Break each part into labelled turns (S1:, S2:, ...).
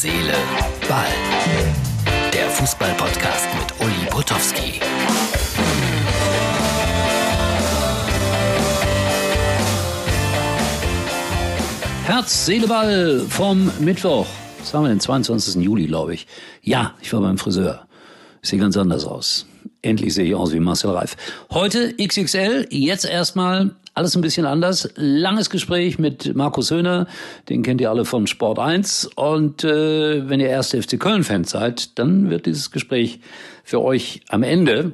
S1: Seele, Ball. Der Fußball-Podcast mit Uli Potowski.
S2: Herz, Seele, Ball vom Mittwoch. Was haben wir den 22. Juli, glaube ich. Ja, ich war beim Friseur. Sieht ganz anders aus. Endlich sehe ich aus wie Marcel Reif. Heute XXL, jetzt erstmal alles ein bisschen anders. Langes Gespräch mit Markus Höhner, den kennt ihr alle von Sport 1. Und äh, wenn ihr erste FC Köln-Fans seid, dann wird dieses Gespräch für euch am Ende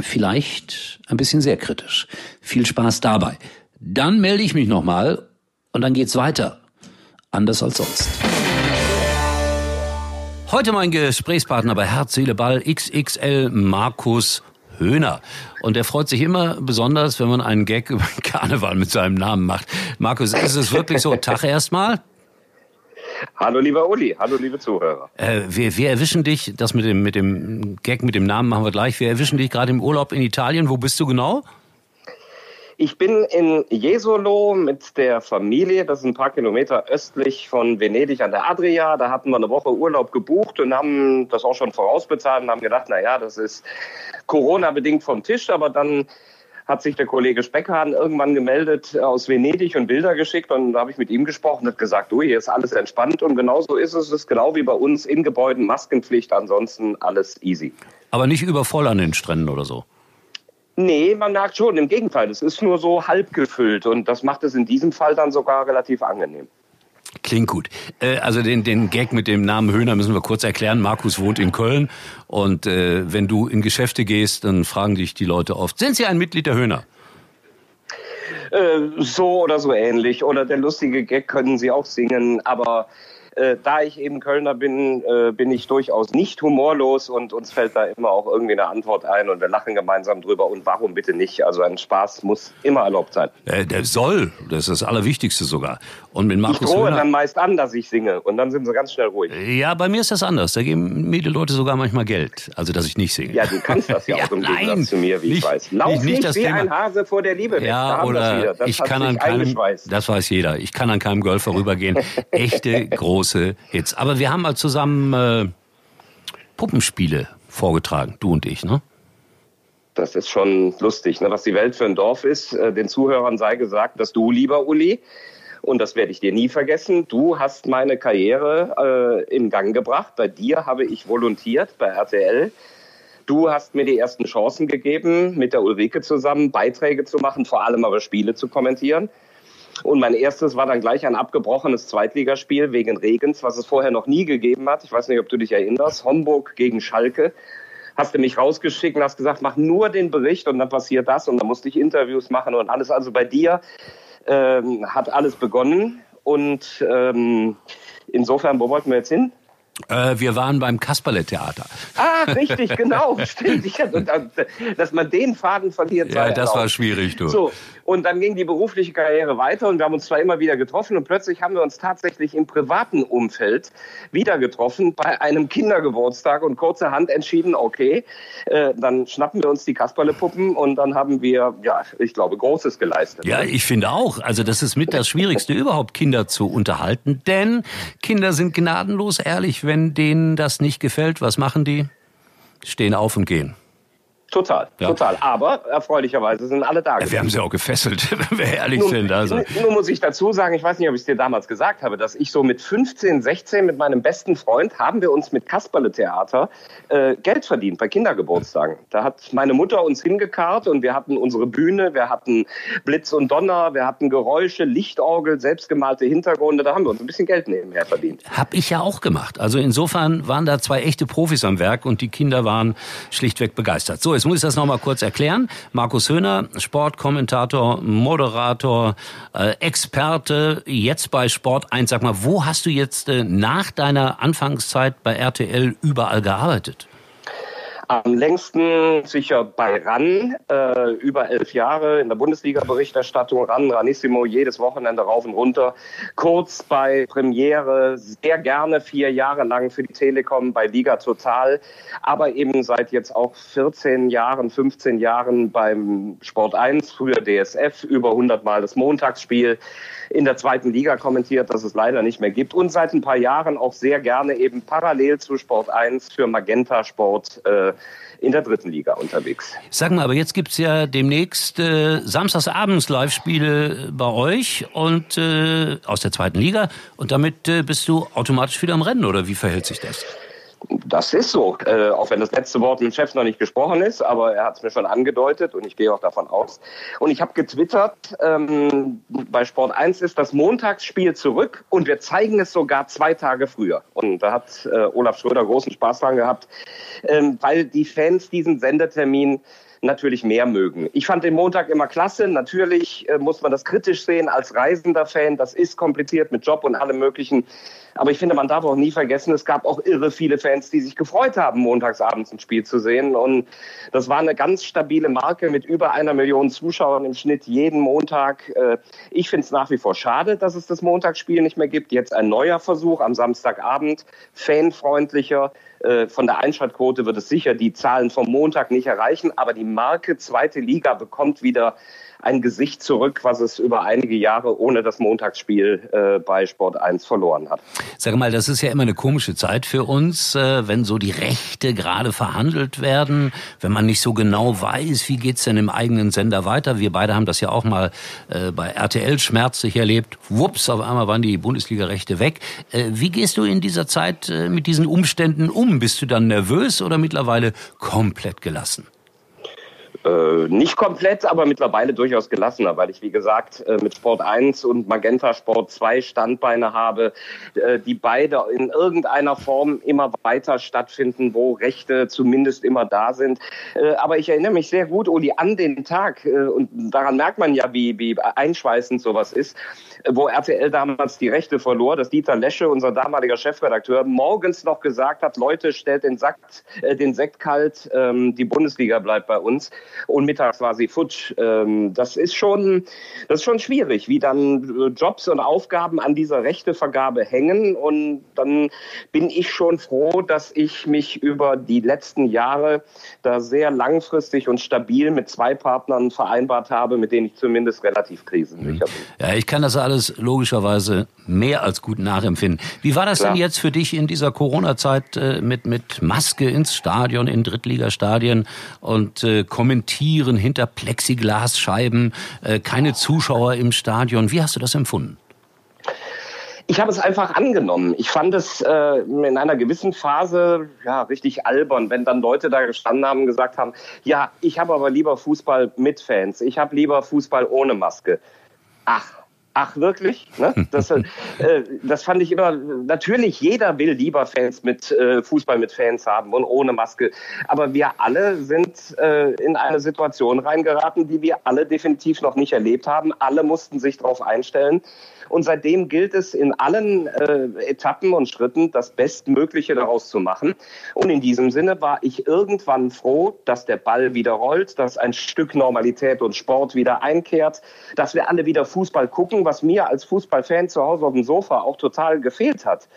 S2: vielleicht ein bisschen sehr kritisch. Viel Spaß dabei. Dann melde ich mich nochmal und dann geht's weiter. Anders als sonst. Heute mein Gesprächspartner bei Herz, Seele, Ball XXL Markus Höhner. Und er freut sich immer besonders, wenn man einen Gag über Karneval mit seinem Namen macht. Markus, ist es wirklich so? Tag erstmal.
S3: Hallo lieber Uli, hallo liebe Zuhörer.
S2: Äh, wir, wir erwischen dich, das mit dem, mit dem Gag, mit dem Namen machen wir gleich. Wir erwischen dich gerade im Urlaub in Italien. Wo bist du genau?
S3: Ich bin in Jesolo mit der Familie, das ist ein paar Kilometer östlich von Venedig an der Adria. Da hatten wir eine Woche Urlaub gebucht und haben das auch schon vorausbezahlt und haben gedacht, na ja, das ist Corona-bedingt vom Tisch, aber dann hat sich der Kollege Speckhahn irgendwann gemeldet aus Venedig und Bilder geschickt und da habe ich mit ihm gesprochen und hat gesagt, du, hier ist alles entspannt und genauso ist es. Es ist genau wie bei uns in Gebäuden Maskenpflicht, ansonsten alles easy.
S2: Aber nicht übervoll an den Stränden oder so.
S3: Nee, man merkt schon, im Gegenteil, es ist nur so halb gefüllt und das macht es in diesem Fall dann sogar relativ angenehm.
S2: Klingt gut. Äh, also den, den Gag mit dem Namen Höhner müssen wir kurz erklären. Markus wohnt in Köln und äh, wenn du in Geschäfte gehst, dann fragen dich die Leute oft, sind Sie ein Mitglied der Höhner?
S3: Äh, so oder so ähnlich. Oder der lustige Gag können Sie auch singen, aber äh, da ich eben Kölner bin, äh, bin ich durchaus nicht humorlos und uns fällt da immer auch irgendwie eine Antwort ein und wir lachen gemeinsam drüber. Und warum bitte nicht? Also ein Spaß muss immer erlaubt sein.
S2: Äh, der soll, das ist das Allerwichtigste sogar. Und mit Markus
S3: ich drohe
S2: Höhner,
S3: dann meist an, dass ich singe und dann sind sie ganz schnell ruhig.
S2: Ja, bei mir ist das anders. Da geben mir die Leute sogar manchmal Geld. Also, dass ich nicht singe.
S3: Ja, du kannst das ja,
S2: Ja,
S3: auch im
S2: nein,
S3: Gegensatz zu mir, wie
S2: nicht-
S3: ich weiß. Lauf
S2: nicht-
S3: nicht,
S2: das
S3: wie
S2: Thema.
S3: ein Hase vor der Liebe weg. Da
S2: Ja,
S3: wir's
S2: oder
S3: wieder. Das
S2: ich kann an keinem, das weiß jeder, ich kann an keinem Golf vorübergehen. Echte große Hits. Aber wir haben mal zusammen äh, Puppenspiele vorgetragen, du und ich, ne?
S3: Das ist schon lustig, ne? was die Welt für ein Dorf ist. Äh, Den Zuhörern sei gesagt, dass du, lieber Uli, und das werde ich dir nie vergessen, du hast meine Karriere äh, in Gang gebracht. Bei dir habe ich volontiert bei RTL. Du hast mir die ersten Chancen gegeben, mit der Ulrike zusammen Beiträge zu machen, vor allem aber Spiele zu kommentieren. Und mein erstes war dann gleich ein abgebrochenes Zweitligaspiel wegen Regens, was es vorher noch nie gegeben hat. Ich weiß nicht, ob du dich erinnerst. Homburg gegen Schalke. Hast du mich rausgeschickt und hast gesagt, mach nur den Bericht und dann passiert das und dann musste ich Interviews machen und alles. Also bei dir ähm, hat alles begonnen und ähm, insofern, wo wollten wir jetzt hin?
S2: Äh, wir waren beim Kasperle-Theater.
S3: Ah, richtig, genau, stimmt. Ich, dass man den Faden verliert.
S2: Ja, das war schwierig, du.
S3: So, und dann ging die berufliche Karriere weiter und wir haben uns zwar immer wieder getroffen und plötzlich haben wir uns tatsächlich im privaten Umfeld wieder getroffen bei einem Kindergeburtstag und kurzerhand entschieden, okay, äh, dann schnappen wir uns die Kasperlepuppen und dann haben wir, ja, ich glaube, Großes geleistet.
S2: Ja, ich finde auch. Also das ist mit das Schwierigste überhaupt, Kinder zu unterhalten. Denn Kinder sind gnadenlos ehrlich, wenn denen das nicht gefällt. Was machen die? Stehen auf und gehen.
S3: Total,
S2: Ja.
S3: total. Aber erfreulicherweise sind alle da.
S2: Ja, wir haben sie auch gefesselt, wenn wir ehrlich
S3: Nun,
S2: sind. Also.
S3: nun muss ich dazu sagen, ich weiß nicht, ob ich es dir damals gesagt habe, dass ich so mit 15, 16 mit meinem besten Freund haben wir uns mit Kasperle-Theater äh, Geld verdient bei Kindergeburtstagen. Da hat meine Mutter uns hingekarrt und wir hatten unsere Bühne, wir hatten Blitz und Donner, wir hatten Geräusche, Lichtorgel, selbstgemalte Hintergründe. Da haben wir uns ein bisschen Geld nebenher verdient.
S2: Hab ich ja auch gemacht. Also insofern waren da zwei echte Profis am Werk und die Kinder waren schlichtweg begeistert. So, jetzt muss ich das nochmal kurz erklären. Markus Höhner, Sportkommentator, Moderator, äh, Experte, jetzt bei Sport 1. Sag mal, wo hast du jetzt äh, nach deiner Anfangszeit bei RTL überall gearbeitet?
S3: Am längsten sicher bei RAN, äh, über elf Jahre in der Bundesliga-Berichterstattung, RAN, Ranissimo, jedes Wochenende rauf und runter. Kurz bei Premiere, sehr gerne vier Jahre lang für die Telekom bei Liga Total, aber eben seit jetzt auch 14 Jahren, 15 Jahren beim Sport 1, früher DSF, über 100 Mal das Montagsspiel in der zweiten Liga kommentiert, das es leider nicht mehr gibt und seit ein paar Jahren auch sehr gerne eben parallel zu Sport 1 für Magenta Sport äh, in der dritten Liga unterwegs.
S2: Sag mal, aber jetzt gibt's ja demnächst äh, samstagsabends Live-Spiele bei euch und äh, aus der zweiten Liga und damit äh, bist du automatisch wieder am Rennen oder wie verhält sich das?
S3: Das ist so, äh, auch wenn das letzte Wort mit dem Chef noch nicht gesprochen ist, aber er hat es mir schon angedeutet und ich gehe auch davon aus. Und ich habe getwittert, ähm, bei Sport 1 ist das Montagsspiel zurück und wir zeigen es sogar zwei Tage früher. Und da hat äh, Olaf Schröder großen Spaß dran gehabt, ähm, weil die Fans diesen Sendetermin natürlich mehr mögen. Ich fand den Montag immer klasse. Natürlich äh, muss man das kritisch sehen als reisender Fan. Das ist kompliziert mit Job und allem Möglichen. Aber ich finde, man darf auch nie vergessen, es gab auch irre viele Fans, die sich gefreut haben, montagsabends ein Spiel zu sehen. Und das war eine ganz stabile Marke mit über einer Million Zuschauern im Schnitt jeden Montag. Äh, ich finde es nach wie vor schade, dass es das Montagsspiel nicht mehr gibt. Jetzt ein neuer Versuch am Samstagabend, fanfreundlicher. Äh, von der Einschaltquote wird es sicher die Zahlen vom Montag nicht erreichen, aber die Marke zweite Liga bekommt wieder ein Gesicht zurück, was es über einige Jahre ohne das Montagsspiel äh, bei Sport 1 verloren hat.
S2: Sag mal, das ist ja immer eine komische Zeit für uns, äh, wenn so die Rechte gerade verhandelt werden, wenn man nicht so genau weiß, wie geht's denn im eigenen Sender weiter. Wir beide haben das ja auch mal äh, bei RTL schmerzlich erlebt. Wups, auf einmal waren die Bundesliga-Rechte weg. Äh, wie gehst du in dieser Zeit äh, mit diesen Umständen um? Bist du dann nervös oder mittlerweile komplett gelassen?
S3: Äh, nicht komplett, aber mittlerweile durchaus gelassener, weil ich, wie gesagt, äh, mit Sport 1 und Magenta Sport 2 Standbeine habe, äh, die beide in irgendeiner Form immer weiter stattfinden, wo Rechte zumindest immer da sind. Äh, aber ich erinnere mich sehr gut, Uli, an den Tag, äh, und daran merkt man ja, wie, wie einschweißend sowas ist, wo RTL damals die Rechte verlor, dass Dieter Lesche, unser damaliger Chefredakteur, morgens noch gesagt hat, Leute, stellt den, Sack, den Sekt kalt, ähm, die Bundesliga bleibt bei uns und mittags war sie futsch. Ähm, das ist schon, das ist schon schwierig, wie dann äh, Jobs und Aufgaben an dieser Rechtevergabe hängen. Und dann bin ich schon froh, dass ich mich über die letzten Jahre da sehr langfristig und stabil mit zwei Partnern vereinbart habe, mit denen ich zumindest relativ krisensicher
S2: bin. Ja, ich kann das alles logischerweise mehr als gut nachempfinden. Wie war das Klar. denn jetzt für dich in dieser Corona-Zeit äh, mit, mit Maske ins Stadion, in Drittligastadien und äh, kommentieren hinter Plexiglasscheiben, äh, keine Zuschauer im Stadion? Wie hast du das empfunden?
S3: Ich habe es einfach angenommen. Ich fand es äh, in einer gewissen Phase ja richtig albern, wenn dann Leute da gestanden haben und gesagt haben, ja, ich habe aber lieber Fußball mit Fans, ich habe lieber Fußball ohne Maske. Ach, Ach, wirklich? Ne? Das, äh, das fand ich immer, natürlich, jeder will lieber Fans mit äh, Fußball mit Fans haben und ohne Maske. Aber wir alle sind äh, in eine Situation reingeraten, die wir alle definitiv noch nicht erlebt haben. Alle mussten sich darauf einstellen. Und seitdem gilt es in allen äh, Etappen und Schritten das Bestmögliche daraus zu machen. Und in diesem Sinne war ich irgendwann froh, dass der Ball wieder rollt, dass ein Stück Normalität und Sport wieder einkehrt, dass wir alle wieder Fußball gucken, was mir als Fußballfan zu Hause auf dem Sofa auch total gefehlt hat.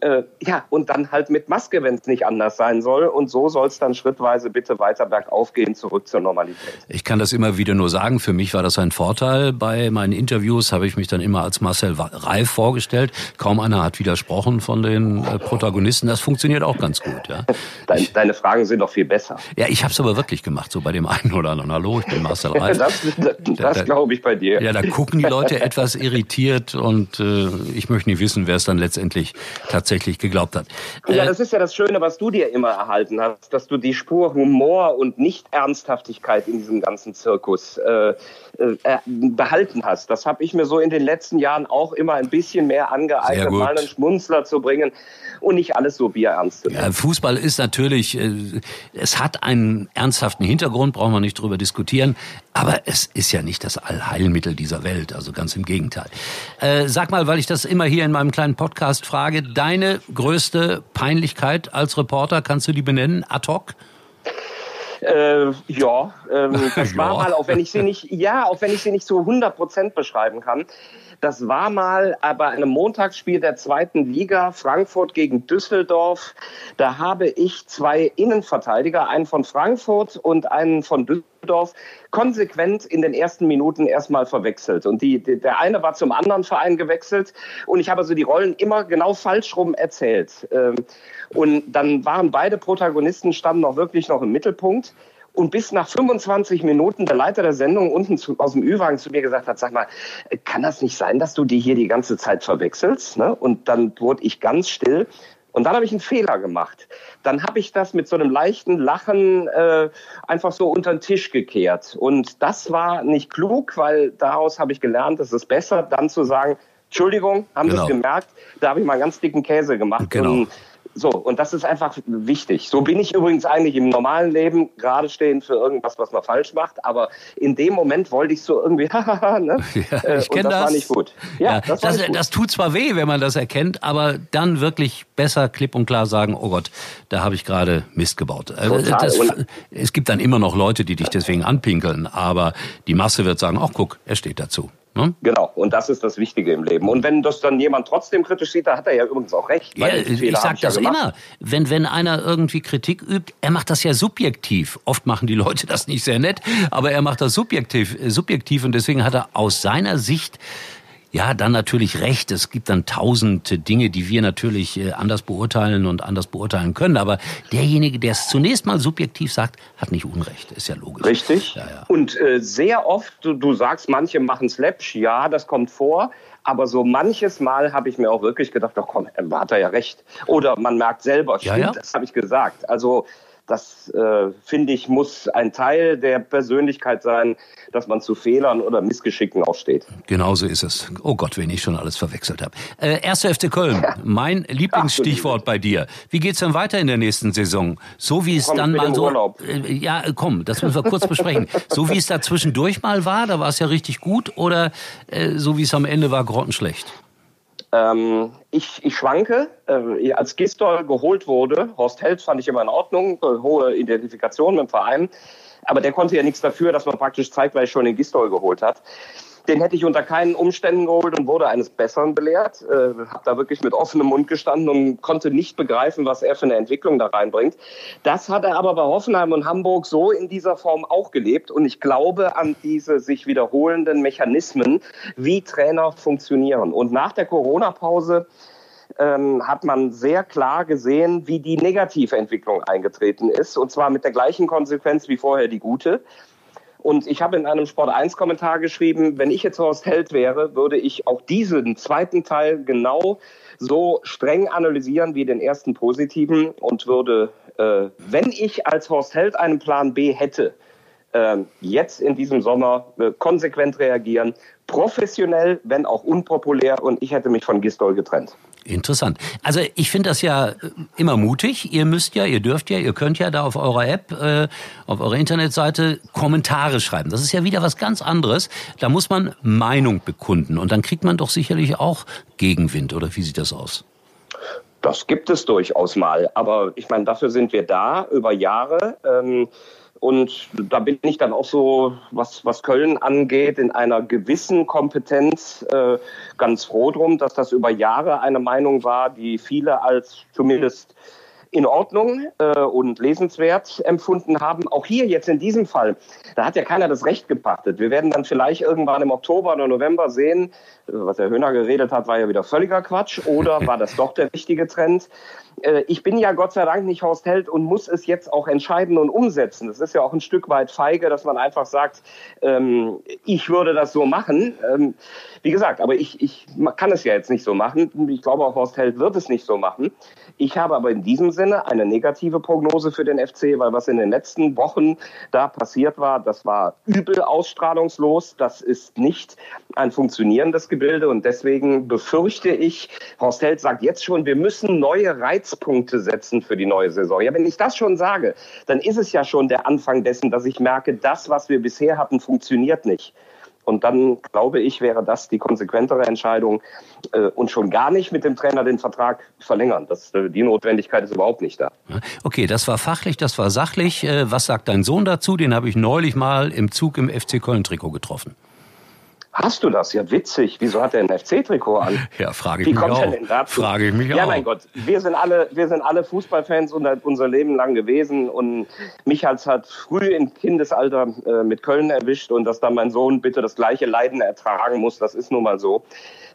S3: Äh, ja, und dann halt mit Maske, wenn es nicht anders sein soll. Und so soll es dann schrittweise bitte weiter bergauf gehen, zurück zur Normalität.
S2: Ich kann das immer wieder nur sagen. Für mich war das ein Vorteil. Bei meinen Interviews habe ich mich dann immer als Marcel Reif vorgestellt. Kaum einer hat widersprochen von den äh, Protagonisten. Das funktioniert auch ganz gut. Ja.
S3: Deine, deine Fragen sind doch viel besser.
S2: Ja, ich habe es aber wirklich gemacht, so bei dem einen oder anderen. Hallo, ich bin Marcel Reif.
S3: das das, das glaube ich bei dir.
S2: Ja, da gucken die Leute etwas irritiert und äh, ich möchte nicht wissen, wer es dann letztendlich tatsächlich tatsächlich geglaubt hat.
S3: Ja, äh, das ist ja das Schöne, was du dir immer erhalten hast, dass du die Spur Humor und Nicht-Ernsthaftigkeit in diesem ganzen Zirkus äh, äh, behalten hast. Das habe ich mir so in den letzten Jahren auch immer ein bisschen mehr angeeignet, mal einen Schmunzler zu bringen und nicht alles so bierernst zu
S2: nehmen. Ja, Fußball ist natürlich, äh, es hat einen ernsthaften Hintergrund, brauchen wir nicht drüber diskutieren, aber es ist ja nicht das Allheilmittel dieser Welt, also ganz im Gegenteil. Äh, sag mal, weil ich das immer hier in meinem kleinen Podcast frage, deine größte Peinlichkeit als Reporter, kannst du die benennen, ad hoc?
S3: Äh, ja, ähm, das war mal, auch wenn ich sie nicht, ja, auch wenn ich sie nicht zu 100 Prozent beschreiben kann. Das war mal bei einem Montagsspiel der zweiten Liga, Frankfurt gegen Düsseldorf. Da habe ich zwei Innenverteidiger, einen von Frankfurt und einen von Düsseldorf, konsequent in den ersten Minuten erstmal verwechselt. Und die, der eine war zum anderen Verein gewechselt und ich habe also die Rollen immer genau falsch rum erzählt. Ähm, und dann waren beide Protagonisten, standen auch wirklich noch im Mittelpunkt. Und bis nach 25 Minuten der Leiter der Sendung unten zu, aus dem Ü-Wagen zu mir gesagt hat, sag mal, kann das nicht sein, dass du die hier die ganze Zeit verwechselst? Ne? Und dann wurde ich ganz still. Und dann habe ich einen Fehler gemacht. Dann habe ich das mit so einem leichten Lachen äh, einfach so unter den Tisch gekehrt. Und das war nicht klug, weil daraus habe ich gelernt, es ist besser, dann zu sagen, Entschuldigung, haben genau. Sie es gemerkt? Da habe ich mal einen ganz dicken Käse gemacht.
S2: Genau.
S3: Und so, und das ist einfach wichtig. So bin ich übrigens eigentlich im normalen Leben gerade stehen für irgendwas, was man falsch macht. Aber in dem Moment wollte ich so irgendwie, hahaha, ne?
S2: Ja, äh, ich kenne das.
S3: Das war nicht gut.
S2: Ja, ja das, das, gut. das tut zwar weh, wenn man das erkennt, aber dann wirklich besser klipp und klar sagen, oh Gott, da habe ich gerade Mist gebaut. Äh. Das, es gibt dann immer noch Leute, die dich deswegen anpinkeln, aber die Masse wird sagen, ach guck, er steht dazu.
S3: Ne? Genau, und das ist das Wichtige im Leben. Und wenn das dann jemand trotzdem kritisch sieht, da hat er ja übrigens auch recht.
S2: Ja, ich sage das ja immer. Wenn, wenn einer irgendwie Kritik übt, er macht das ja subjektiv. Oft machen die Leute das nicht sehr nett, aber er macht das subjektiv, subjektiv und deswegen hat er aus seiner Sicht ja, dann natürlich recht. Es gibt dann tausend Dinge, die wir natürlich äh, anders beurteilen und anders beurteilen können. Aber derjenige, der es zunächst mal subjektiv sagt, hat nicht Unrecht. Ist ja logisch.
S3: Richtig. Ja, ja. Und äh, sehr oft, du, du sagst, manche machen Slapsch. Ja, das kommt vor. Aber so manches Mal habe ich mir auch wirklich gedacht, doch komm, hat er ja recht. Oder man merkt selber, stimmt, ja, das habe ich gesagt. Also das, äh, finde ich, muss ein Teil der Persönlichkeit sein, dass man zu Fehlern oder Missgeschicken aufsteht.
S2: Genauso ist es. Oh Gott, wenn ich schon alles verwechselt habe. Äh, Erste FC Köln, mein Lieblingsstichwort bei dir. Wie geht's denn weiter in der nächsten Saison? So wie es komm, dann mal so. Urlaub. Äh, ja, komm, das müssen wir kurz besprechen. So wie es da zwischendurch mal war, da war es ja richtig gut, oder äh, so wie es am Ende war, grottenschlecht?
S3: Ähm, ich, ich schwanke. Äh, als Gistol geholt wurde, Horst Held fand ich immer in Ordnung, äh, hohe Identifikation mit dem Verein. Aber der konnte ja nichts dafür, dass man praktisch zeitgleich schon den Gistol geholt hat. Den hätte ich unter keinen Umständen geholt und wurde eines Besseren belehrt. Äh, habe da wirklich mit offenem Mund gestanden und konnte nicht begreifen, was er für eine Entwicklung da reinbringt. Das hat er aber bei Hoffenheim und Hamburg so in dieser Form auch gelebt. Und ich glaube an diese sich wiederholenden Mechanismen, wie Trainer funktionieren. Und nach der Corona-Pause ähm, hat man sehr klar gesehen, wie die negative Entwicklung eingetreten ist. Und zwar mit der gleichen Konsequenz wie vorher die gute. Und ich habe in einem Sport 1 Kommentar geschrieben, wenn ich jetzt Horst Held wäre, würde ich auch diesen zweiten Teil genau so streng analysieren wie den ersten positiven und würde, äh, wenn ich als Horst Held einen Plan B hätte, äh, jetzt in diesem Sommer äh, konsequent reagieren, professionell, wenn auch unpopulär und ich hätte mich von Gistol getrennt.
S2: Interessant. Also ich finde das ja äh, immer mutig. Ihr müsst ja, ihr dürft ja, ihr könnt ja da auf eurer App, äh, auf eurer Internetseite Kommentare schreiben. Das ist ja wieder was ganz anderes. Da muss man Meinung bekunden und dann kriegt man doch sicherlich auch Gegenwind. Oder wie sieht das aus?
S3: Das gibt es durchaus mal. Aber ich meine, dafür sind wir da über Jahre. Ähm und da bin ich dann auch so, was, was Köln angeht, in einer gewissen Kompetenz äh, ganz froh drum, dass das über Jahre eine Meinung war, die viele als zumindest in Ordnung äh, und lesenswert empfunden haben. Auch hier jetzt in diesem Fall, da hat ja keiner das Recht gepachtet. Wir werden dann vielleicht irgendwann im Oktober oder November sehen, äh, was Herr Höhner geredet hat, war ja wieder völliger Quatsch oder war das doch der richtige Trend? Äh, ich bin ja Gott sei Dank nicht Horst Held und muss es jetzt auch entscheiden und umsetzen. Das ist ja auch ein Stück weit feige, dass man einfach sagt, ähm, ich würde das so machen. Ähm, wie gesagt, aber ich, ich kann es ja jetzt nicht so machen. Ich glaube, auch Horst Held wird es nicht so machen. Ich habe aber in diesem Sinne eine negative Prognose für den FC, weil was in den letzten Wochen da passiert war, das war übel ausstrahlungslos. Das ist nicht ein funktionierendes Gebilde und deswegen befürchte ich, Horst Held sagt jetzt schon, wir müssen neue Reize Anhaltspunkte setzen für die neue Saison. Ja, wenn ich das schon sage, dann ist es ja schon der Anfang dessen, dass ich merke, das, was wir bisher hatten, funktioniert nicht. Und dann, glaube ich, wäre das die konsequentere Entscheidung äh, und schon gar nicht mit dem Trainer den Vertrag verlängern. Das, äh, die Notwendigkeit ist überhaupt nicht da.
S2: Okay, das war fachlich, das war sachlich. Äh, was sagt dein Sohn dazu? Den habe ich neulich mal im Zug im FC Köln-Trikot getroffen.
S3: Hast du das? Ja, witzig. Wieso hat er ein FC-Trikot an?
S2: Ja, frage ich Wie mich auch. Denn dazu? Frage ich mich
S3: ja,
S2: auch.
S3: mein Gott. Wir sind alle, wir sind alle Fußballfans unser Leben lang gewesen und mich hat's halt früh im Kindesalter äh, mit Köln erwischt und dass dann mein Sohn bitte das gleiche Leiden ertragen muss, das ist nun mal so.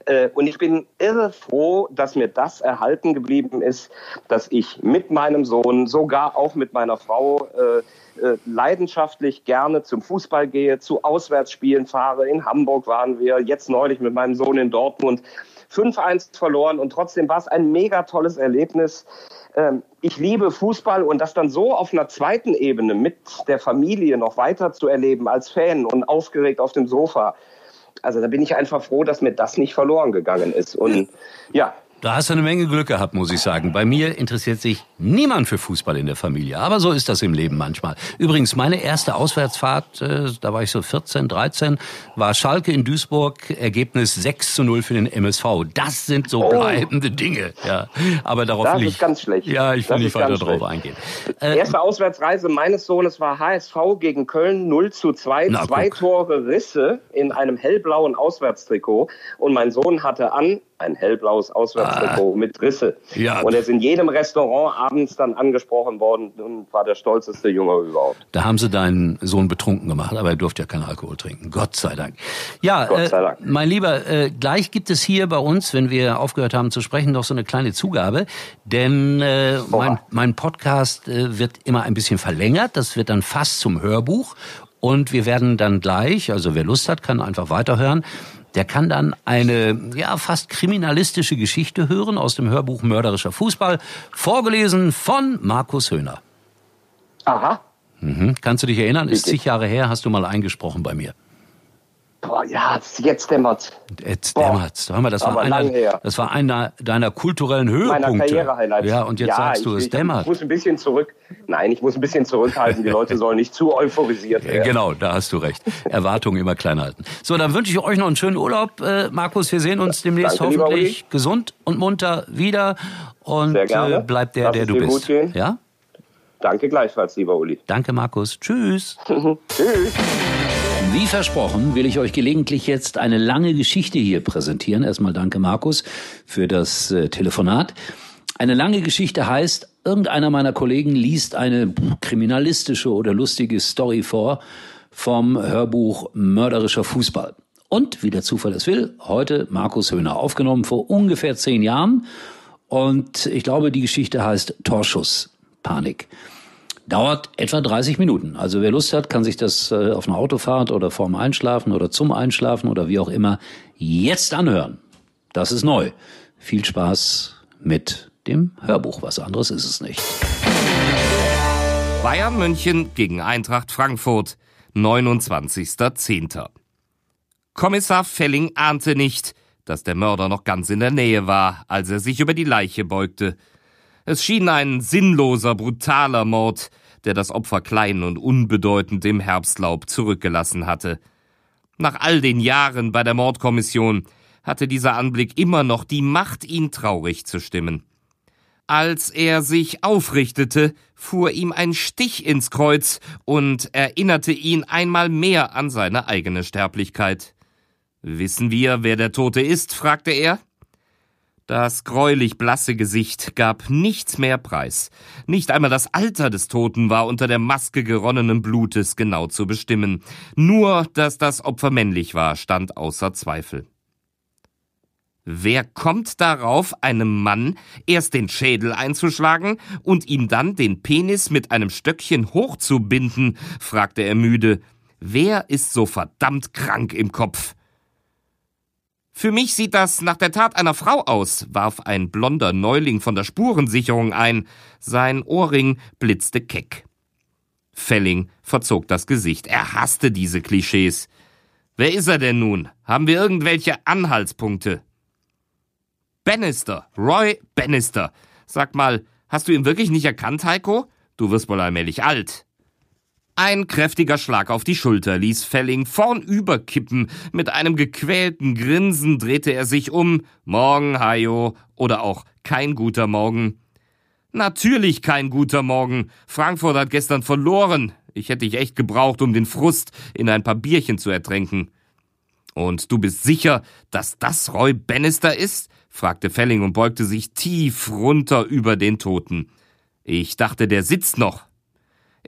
S3: Äh, und ich bin irre froh, dass mir das erhalten geblieben ist, dass ich mit meinem Sohn, sogar auch mit meiner Frau, äh, äh, leidenschaftlich gerne zum Fußball gehe, zu Auswärtsspielen fahre. In Hamburg waren wir, jetzt neulich mit meinem Sohn in Dortmund. 5-1 verloren und trotzdem war es ein mega tolles Erlebnis. Ähm, ich liebe Fußball und das dann so auf einer zweiten Ebene mit der Familie noch weiter zu erleben als Fan und aufgeregt auf dem Sofa. Also da bin ich einfach froh, dass mir das nicht verloren gegangen ist. Und ja,
S2: da hast du eine Menge Glück gehabt, muss ich sagen. Bei mir interessiert sich niemand für Fußball in der Familie. Aber so ist das im Leben manchmal. Übrigens, meine erste Auswärtsfahrt, äh, da war ich so 14, 13, war Schalke in Duisburg, Ergebnis 6 zu 0 für den MSV. Das sind so oh. bleibende Dinge. Ja. Aber darauf
S3: das
S2: will
S3: ich, ganz schlecht.
S2: Ja, ich will
S3: das
S2: nicht weiter drauf eingehen.
S3: Äh, erste Auswärtsreise meines Sohnes war HSV gegen Köln 0 zu 2. Na, zwei guck. Tore Risse in einem hellblauen Auswärtstrikot. Und mein Sohn hatte an ein hellblaues Auswärtstrikot ah. mit Risse. Ja. Und er ist in jedem Restaurant abends dann angesprochen worden und war der stolzeste Junge überhaupt.
S2: Da haben sie deinen Sohn betrunken gemacht, aber er durfte ja keinen Alkohol trinken. Gott sei Dank. Ja, Gott sei Dank. Äh, mein Lieber, äh, gleich gibt es hier bei uns, wenn wir aufgehört haben zu sprechen, noch so eine kleine Zugabe. Denn äh, mein, mein Podcast äh, wird immer ein bisschen verlängert. Das wird dann fast zum Hörbuch. Und wir werden dann gleich, also wer Lust hat, kann einfach weiterhören, der kann dann eine ja fast kriminalistische Geschichte hören aus dem Hörbuch Mörderischer Fußball, vorgelesen von Markus Höhner.
S3: Aha.
S2: Mhm. Kannst du dich erinnern? Ist zig Jahre her, hast du mal eingesprochen bei mir.
S3: Boah, ja, jetzt dämmert.
S2: Jetzt dämmert. Hör mal, das war, einer, das war einer deiner kulturellen Höhepunkte. Meiner
S3: Karriere-Highlights.
S2: Ja, und jetzt ja, sagst du,
S3: ich,
S2: es dämmert.
S3: Ich muss ein bisschen zurück. Nein, ich muss ein bisschen zurückhalten. Die Leute sollen nicht zu euphorisiert werden.
S2: Genau, da hast du recht. Erwartungen immer klein halten. So, dann wünsche ich euch noch einen schönen Urlaub, äh, Markus. Wir sehen uns demnächst Danke, hoffentlich gesund und munter wieder. Und äh, bleib der, Lass der du bist. Gut gehen. Ja?
S3: Danke gleichfalls, lieber Uli.
S2: Danke, Markus. Tschüss.
S3: Tschüss.
S2: Wie versprochen will ich euch gelegentlich jetzt eine lange Geschichte hier präsentieren. Erstmal danke Markus für das äh, Telefonat. Eine lange Geschichte heißt, irgendeiner meiner Kollegen liest eine kriminalistische oder lustige Story vor vom Hörbuch Mörderischer Fußball. Und, wie der Zufall es will, heute Markus Höhner aufgenommen vor ungefähr zehn Jahren. Und ich glaube, die Geschichte heißt Torschusspanik. Dauert etwa 30 Minuten. Also wer Lust hat, kann sich das äh, auf einer Autofahrt oder vorm Einschlafen oder zum Einschlafen oder wie auch immer jetzt anhören. Das ist neu. Viel Spaß mit dem Hörbuch. Was anderes ist es nicht.
S4: Bayern München gegen Eintracht Frankfurt, 29.10. Kommissar Felling ahnte nicht, dass der Mörder noch ganz in der Nähe war, als er sich über die Leiche beugte. Es schien ein sinnloser, brutaler Mord, der das Opfer klein und unbedeutend im Herbstlaub zurückgelassen hatte. Nach all den Jahren bei der Mordkommission hatte dieser Anblick immer noch die Macht, ihn traurig zu stimmen. Als er sich aufrichtete, fuhr ihm ein Stich ins Kreuz und erinnerte ihn einmal mehr an seine eigene Sterblichkeit. Wissen wir, wer der Tote ist? fragte er. Das greulich blasse Gesicht gab nichts mehr preis. Nicht einmal das Alter des Toten war unter der Maske geronnenen Blutes genau zu bestimmen. Nur, dass das Opfer männlich war, stand außer Zweifel. Wer kommt darauf, einem Mann erst den Schädel einzuschlagen und ihm dann den Penis mit einem Stöckchen hochzubinden? fragte er müde. Wer ist so verdammt krank im Kopf? Für mich sieht das nach der Tat einer Frau aus, warf ein blonder Neuling von der Spurensicherung ein. Sein Ohrring blitzte keck. Felling verzog das Gesicht. Er hasste diese Klischees. Wer ist er denn nun? Haben wir irgendwelche Anhaltspunkte? Bannister, Roy Bannister. Sag mal, hast du ihn wirklich nicht erkannt, Heiko? Du wirst wohl allmählich alt. Ein kräftiger Schlag auf die Schulter ließ Felling vornüber kippen. Mit einem gequälten Grinsen drehte er sich um. Morgen, Hajo. Oder auch kein guter Morgen. Natürlich kein guter Morgen. Frankfurt hat gestern verloren. Ich hätte dich echt gebraucht, um den Frust in ein paar Bierchen zu ertränken. Und du bist sicher, dass das Roy Bannister ist? fragte Felling und beugte sich tief runter über den Toten. Ich dachte, der sitzt noch.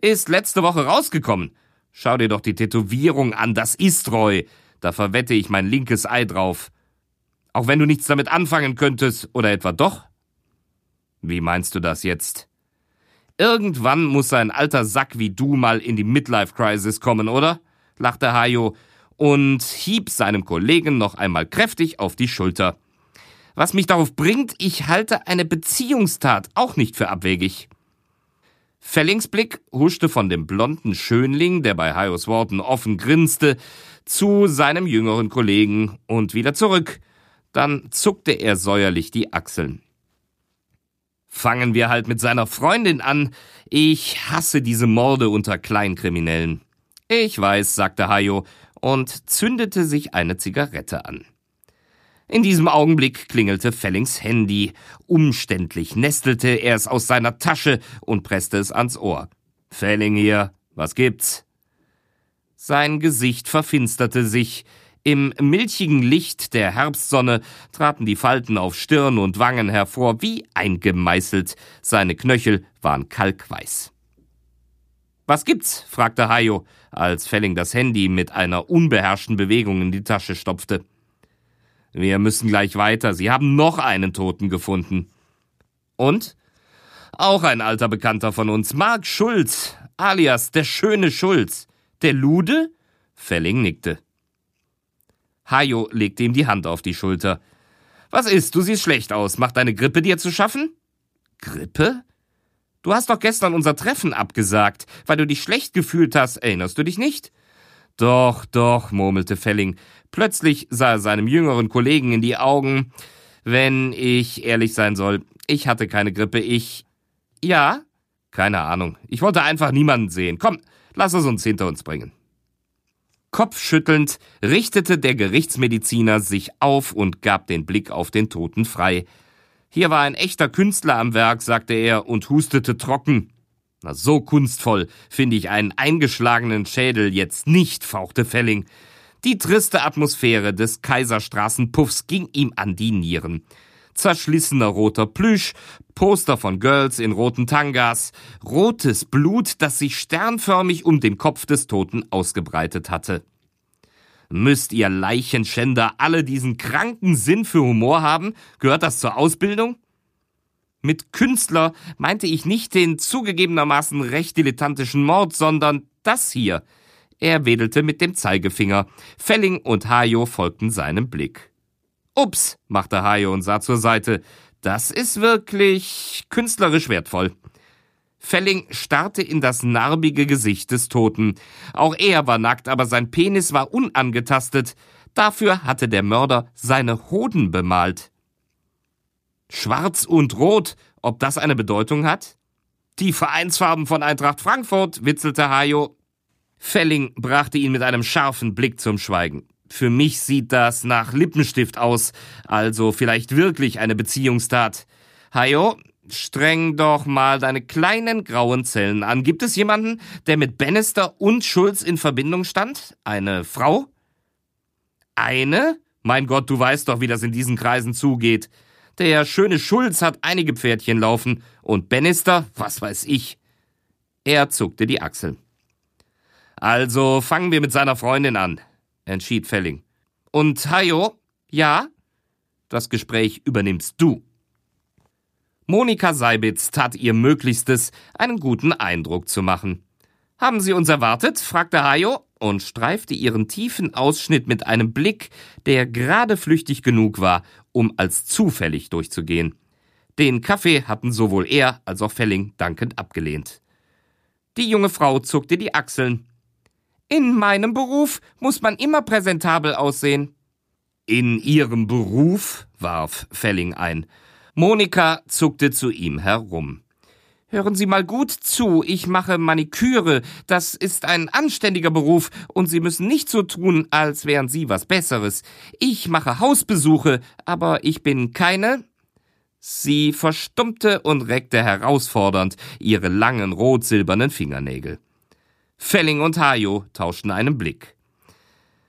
S4: Ist letzte Woche rausgekommen. Schau dir doch die Tätowierung an, das ist Roy. Da verwette ich mein linkes Ei drauf. Auch wenn du nichts damit anfangen könntest, oder etwa doch? Wie meinst du das jetzt? Irgendwann muss ein alter Sack wie du mal in die Midlife Crisis kommen, oder? lachte Hayo und hieb seinem Kollegen noch einmal kräftig auf die Schulter. Was mich darauf bringt, ich halte eine Beziehungstat auch nicht für abwegig. Fellings Blick huschte von dem blonden Schönling, der bei Hayos Worten offen grinste, zu seinem jüngeren Kollegen und wieder zurück. Dann zuckte er säuerlich die Achseln. Fangen wir halt mit seiner Freundin an. Ich hasse diese Morde unter Kleinkriminellen. Ich weiß, sagte Hayo und zündete sich eine Zigarette an. In diesem Augenblick klingelte Fellings Handy. Umständlich nestelte er es aus seiner Tasche und presste es ans Ohr. Felling hier, was gibt's? Sein Gesicht verfinsterte sich. Im milchigen Licht der Herbstsonne traten die Falten auf Stirn und Wangen hervor wie eingemeißelt. Seine Knöchel waren kalkweiß. Was gibt's? fragte Hayo, als Felling das Handy mit einer unbeherrschten Bewegung in die Tasche stopfte. Wir müssen gleich weiter. Sie haben noch einen Toten gefunden. Und? Auch ein alter Bekannter von uns, Mark Schulz, alias der schöne Schulz. Der Lude? Felling nickte. Hajo legte ihm die Hand auf die Schulter. Was ist? Du siehst schlecht aus. Macht deine Grippe dir zu schaffen? Grippe? Du hast doch gestern unser Treffen abgesagt, weil du dich schlecht gefühlt hast. Erinnerst du dich nicht? Doch, doch, murmelte Felling. Plötzlich sah er seinem jüngeren Kollegen in die Augen. Wenn ich ehrlich sein soll, ich hatte keine Grippe. Ich. Ja? Keine Ahnung. Ich wollte einfach niemanden sehen. Komm, lass es uns hinter uns bringen. Kopfschüttelnd richtete der Gerichtsmediziner sich auf und gab den Blick auf den Toten frei. Hier war ein echter Künstler am Werk, sagte er und hustete trocken. Na, so kunstvoll finde ich einen eingeschlagenen Schädel jetzt nicht, fauchte Felling. Die triste Atmosphäre des Kaiserstraßenpuffs ging ihm an die Nieren. Zerschlissener roter Plüsch, Poster von Girls in roten Tangas, rotes Blut, das sich sternförmig um den Kopf des Toten ausgebreitet hatte. Müsst ihr Leichenschänder alle diesen kranken Sinn für Humor haben? Gehört das zur Ausbildung? Mit Künstler meinte ich nicht den zugegebenermaßen recht dilettantischen Mord, sondern das hier. Er wedelte mit dem Zeigefinger. Felling und Hajo folgten seinem Blick. Ups, machte Hayo und sah zur Seite. Das ist wirklich künstlerisch wertvoll. Felling starrte in das narbige Gesicht des Toten. Auch er war nackt, aber sein Penis war unangetastet. Dafür hatte der Mörder seine Hoden bemalt. Schwarz und Rot, ob das eine Bedeutung hat? Die Vereinsfarben von Eintracht Frankfurt, witzelte Hayo. Felling brachte ihn mit einem scharfen Blick zum Schweigen. Für mich sieht das nach Lippenstift aus, also vielleicht wirklich eine Beziehungstat. Hajo, streng doch mal deine kleinen grauen Zellen an. Gibt es jemanden, der mit Bannister und Schulz in Verbindung stand? Eine Frau? Eine? Mein Gott, du weißt doch, wie das in diesen Kreisen zugeht. Der schöne Schulz hat einige Pferdchen laufen und Bannister, was weiß ich. Er zuckte die Achseln. Also fangen wir mit seiner Freundin an entschied Felling. Und Hajo? Ja? Das Gespräch übernimmst du. Monika Seibitz tat ihr Möglichstes, einen guten Eindruck zu machen. Haben Sie uns erwartet? fragte Hajo und streifte ihren tiefen Ausschnitt mit einem Blick, der gerade flüchtig genug war, um als zufällig durchzugehen. Den Kaffee hatten sowohl er als auch Felling dankend abgelehnt. Die junge Frau zuckte die Achseln. In meinem Beruf muss man immer präsentabel aussehen. In Ihrem Beruf? warf Felling ein. Monika zuckte zu ihm herum.
S3: Hören Sie mal gut zu, ich mache Maniküre, das ist ein anständiger Beruf, und Sie müssen nicht so tun, als wären Sie was Besseres. Ich mache Hausbesuche, aber ich bin keine. Sie verstummte und reckte herausfordernd ihre langen rot-silbernen Fingernägel. Felling und Hajo tauschten einen Blick.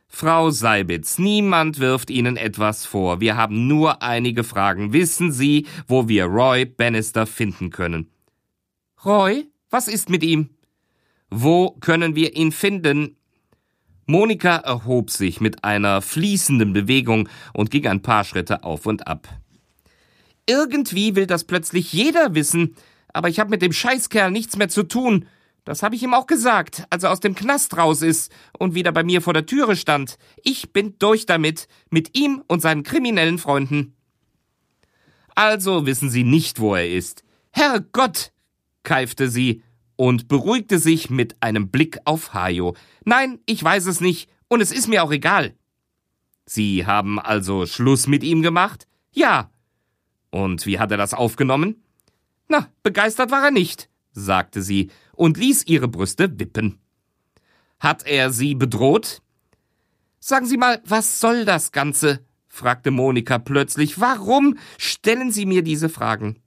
S3: Frau Seibitz, niemand wirft Ihnen etwas vor. Wir haben nur einige Fragen. Wissen Sie, wo wir Roy Bannister finden können? Roy, was ist mit ihm? Wo können wir ihn finden? Monika erhob sich mit einer fließenden Bewegung und ging ein paar Schritte auf und ab. Irgendwie will das plötzlich jeder wissen, aber ich habe mit dem Scheißkerl nichts mehr zu tun. Das habe ich ihm auch gesagt, als er aus dem Knast raus ist und wieder bei mir vor der Türe stand. Ich bin durch damit, mit ihm und seinen kriminellen Freunden. Also wissen Sie nicht, wo er ist. Herrgott, keifte sie und beruhigte sich mit einem Blick auf Hajo. Nein, ich weiß es nicht, und es ist mir auch egal. Sie haben also Schluss mit ihm gemacht? Ja. Und wie hat er das aufgenommen? Na, begeistert war er nicht, sagte sie und ließ ihre Brüste wippen. Hat er sie bedroht? Sagen Sie mal, was soll das Ganze? fragte Monika plötzlich. Warum stellen Sie mir diese Fragen?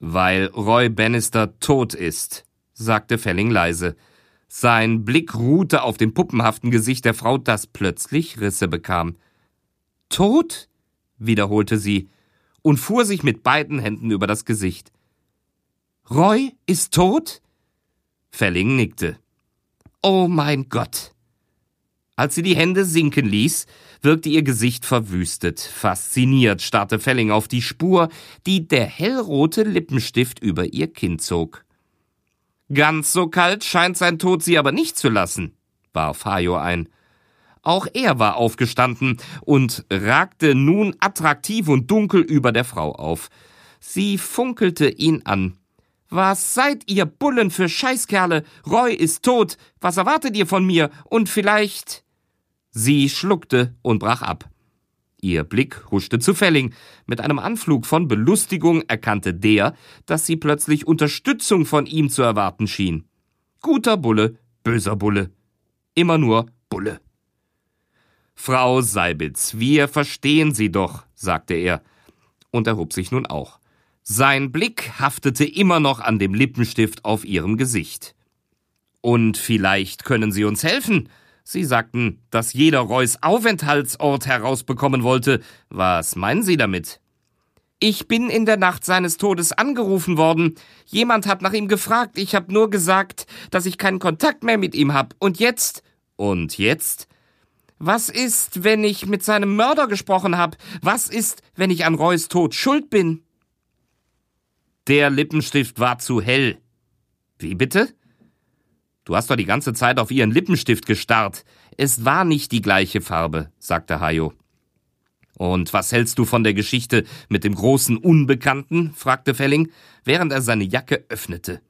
S3: Weil Roy Bannister tot ist, sagte Felling leise. Sein Blick ruhte auf dem puppenhaften Gesicht der Frau, das plötzlich Risse bekam. Tot? wiederholte sie und fuhr sich mit beiden Händen über das Gesicht. Roy ist tot? Felling nickte. Oh mein Gott. Als sie die Hände sinken ließ, wirkte ihr Gesicht verwüstet. Fasziniert starrte Felling auf die Spur, die der hellrote Lippenstift über ihr Kinn zog. Ganz so kalt scheint sein Tod sie aber nicht zu lassen, warf Hajo ein. Auch er war aufgestanden und ragte nun attraktiv und dunkel über der Frau auf. Sie funkelte ihn an. Was seid ihr Bullen für Scheißkerle? Roy ist tot. Was erwartet ihr von mir? Und vielleicht. Sie schluckte und brach ab. Ihr Blick huschte zu Felling. Mit einem Anflug von Belustigung erkannte der, dass sie plötzlich Unterstützung von ihm zu erwarten schien. Guter Bulle, böser Bulle. Immer nur Bulle. Frau Seibitz, wir verstehen Sie doch, sagte er und erhob sich nun auch. Sein Blick haftete immer noch an dem Lippenstift auf ihrem Gesicht. Und vielleicht können Sie uns helfen, Sie sagten, dass jeder Reus Aufenthaltsort herausbekommen wollte. Was meinen Sie damit? Ich bin in der Nacht seines Todes angerufen worden. Jemand hat nach ihm gefragt. Ich habe nur gesagt, dass ich keinen Kontakt mehr mit ihm habe. Und jetzt? Und jetzt? Was ist, wenn ich mit seinem Mörder gesprochen habe? Was ist, wenn ich an Reus Tod schuld bin? Der Lippenstift war zu hell. Wie bitte? Du hast doch die ganze Zeit auf ihren Lippenstift gestarrt. Es war nicht die gleiche Farbe, sagte Hayo. Und was hältst du von der Geschichte mit dem großen Unbekannten? fragte Felling, während er seine Jacke öffnete.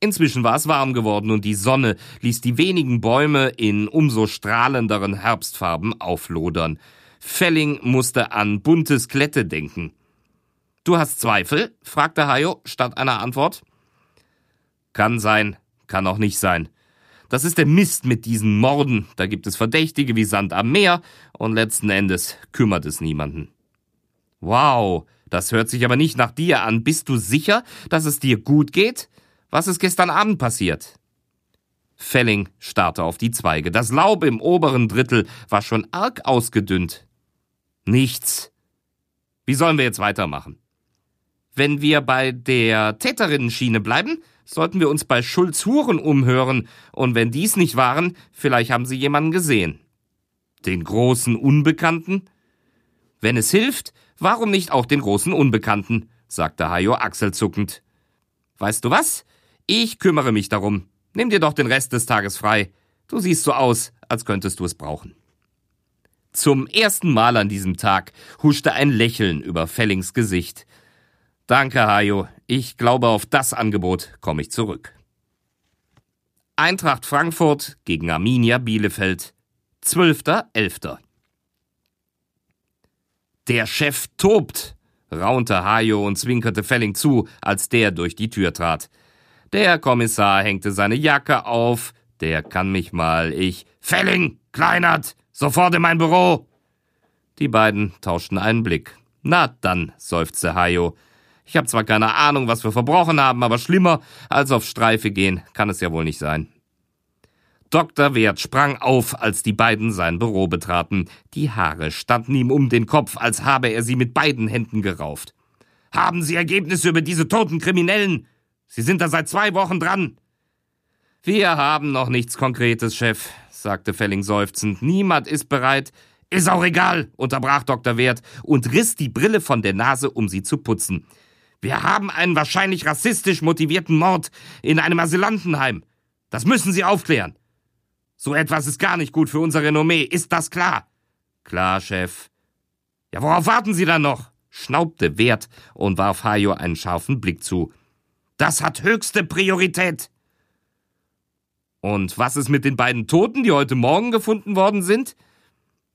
S3: Inzwischen war es warm geworden und die Sonne ließ die wenigen Bäume in umso strahlenderen Herbstfarben auflodern. Felling musste an buntes Klette denken. Du hast Zweifel? fragte Hayo statt einer Antwort. Kann sein, kann auch nicht sein. Das ist der Mist mit diesen Morden. Da gibt es Verdächtige wie Sand am Meer und letzten Endes kümmert es niemanden. Wow, das hört sich aber nicht nach dir an. Bist du sicher, dass es dir gut geht? Was ist gestern Abend passiert? Felling starrte auf die Zweige. Das Laub im oberen Drittel war schon arg ausgedünnt. Nichts. Wie sollen wir jetzt weitermachen? Wenn wir bei der Täterinnenschiene bleiben, sollten wir uns bei Schulz Huren umhören, und wenn dies nicht waren, vielleicht haben sie jemanden gesehen. Den großen Unbekannten? Wenn es hilft, warum nicht auch den großen Unbekannten? sagte Hajo achselzuckend. Weißt du was? Ich kümmere mich darum. Nimm dir doch den Rest des Tages frei. Du siehst so aus, als könntest du es brauchen. Zum ersten Mal an diesem Tag huschte ein Lächeln über Fellings Gesicht. Danke, Hajo. Ich glaube, auf das Angebot komme ich zurück. Eintracht Frankfurt gegen Arminia Bielefeld. 12.11. Der Chef tobt, raunte Hajo und zwinkerte Felling zu, als der durch die Tür trat. Der Kommissar hängte seine Jacke auf. Der kann mich mal, ich. Felling, Kleinert, sofort in mein Büro! Die beiden tauschten einen Blick. Na dann, seufzte Hajo. Ich hab zwar keine Ahnung, was wir verbrochen haben, aber schlimmer als auf Streife gehen kann es ja wohl nicht sein. Dr. Wert sprang auf, als die beiden sein Büro betraten. Die Haare standen ihm um den Kopf, als habe er sie mit beiden Händen gerauft. Haben Sie Ergebnisse über diese toten Kriminellen? Sie sind da seit zwei Wochen dran. Wir haben noch nichts Konkretes, Chef, sagte Felling seufzend. Niemand ist bereit. Ist auch egal, unterbrach Dr. Wert und riss die Brille von der Nase, um sie zu putzen. Wir haben einen wahrscheinlich rassistisch motivierten Mord in einem Asylantenheim. Das müssen Sie aufklären. So etwas ist gar nicht gut für unser Renommee, ist das klar? Klar, Chef. Ja, worauf warten Sie dann noch? schnaubte Wert und warf Hajo einen scharfen Blick zu. Das hat höchste Priorität. Und was ist mit den beiden Toten, die heute Morgen gefunden worden sind?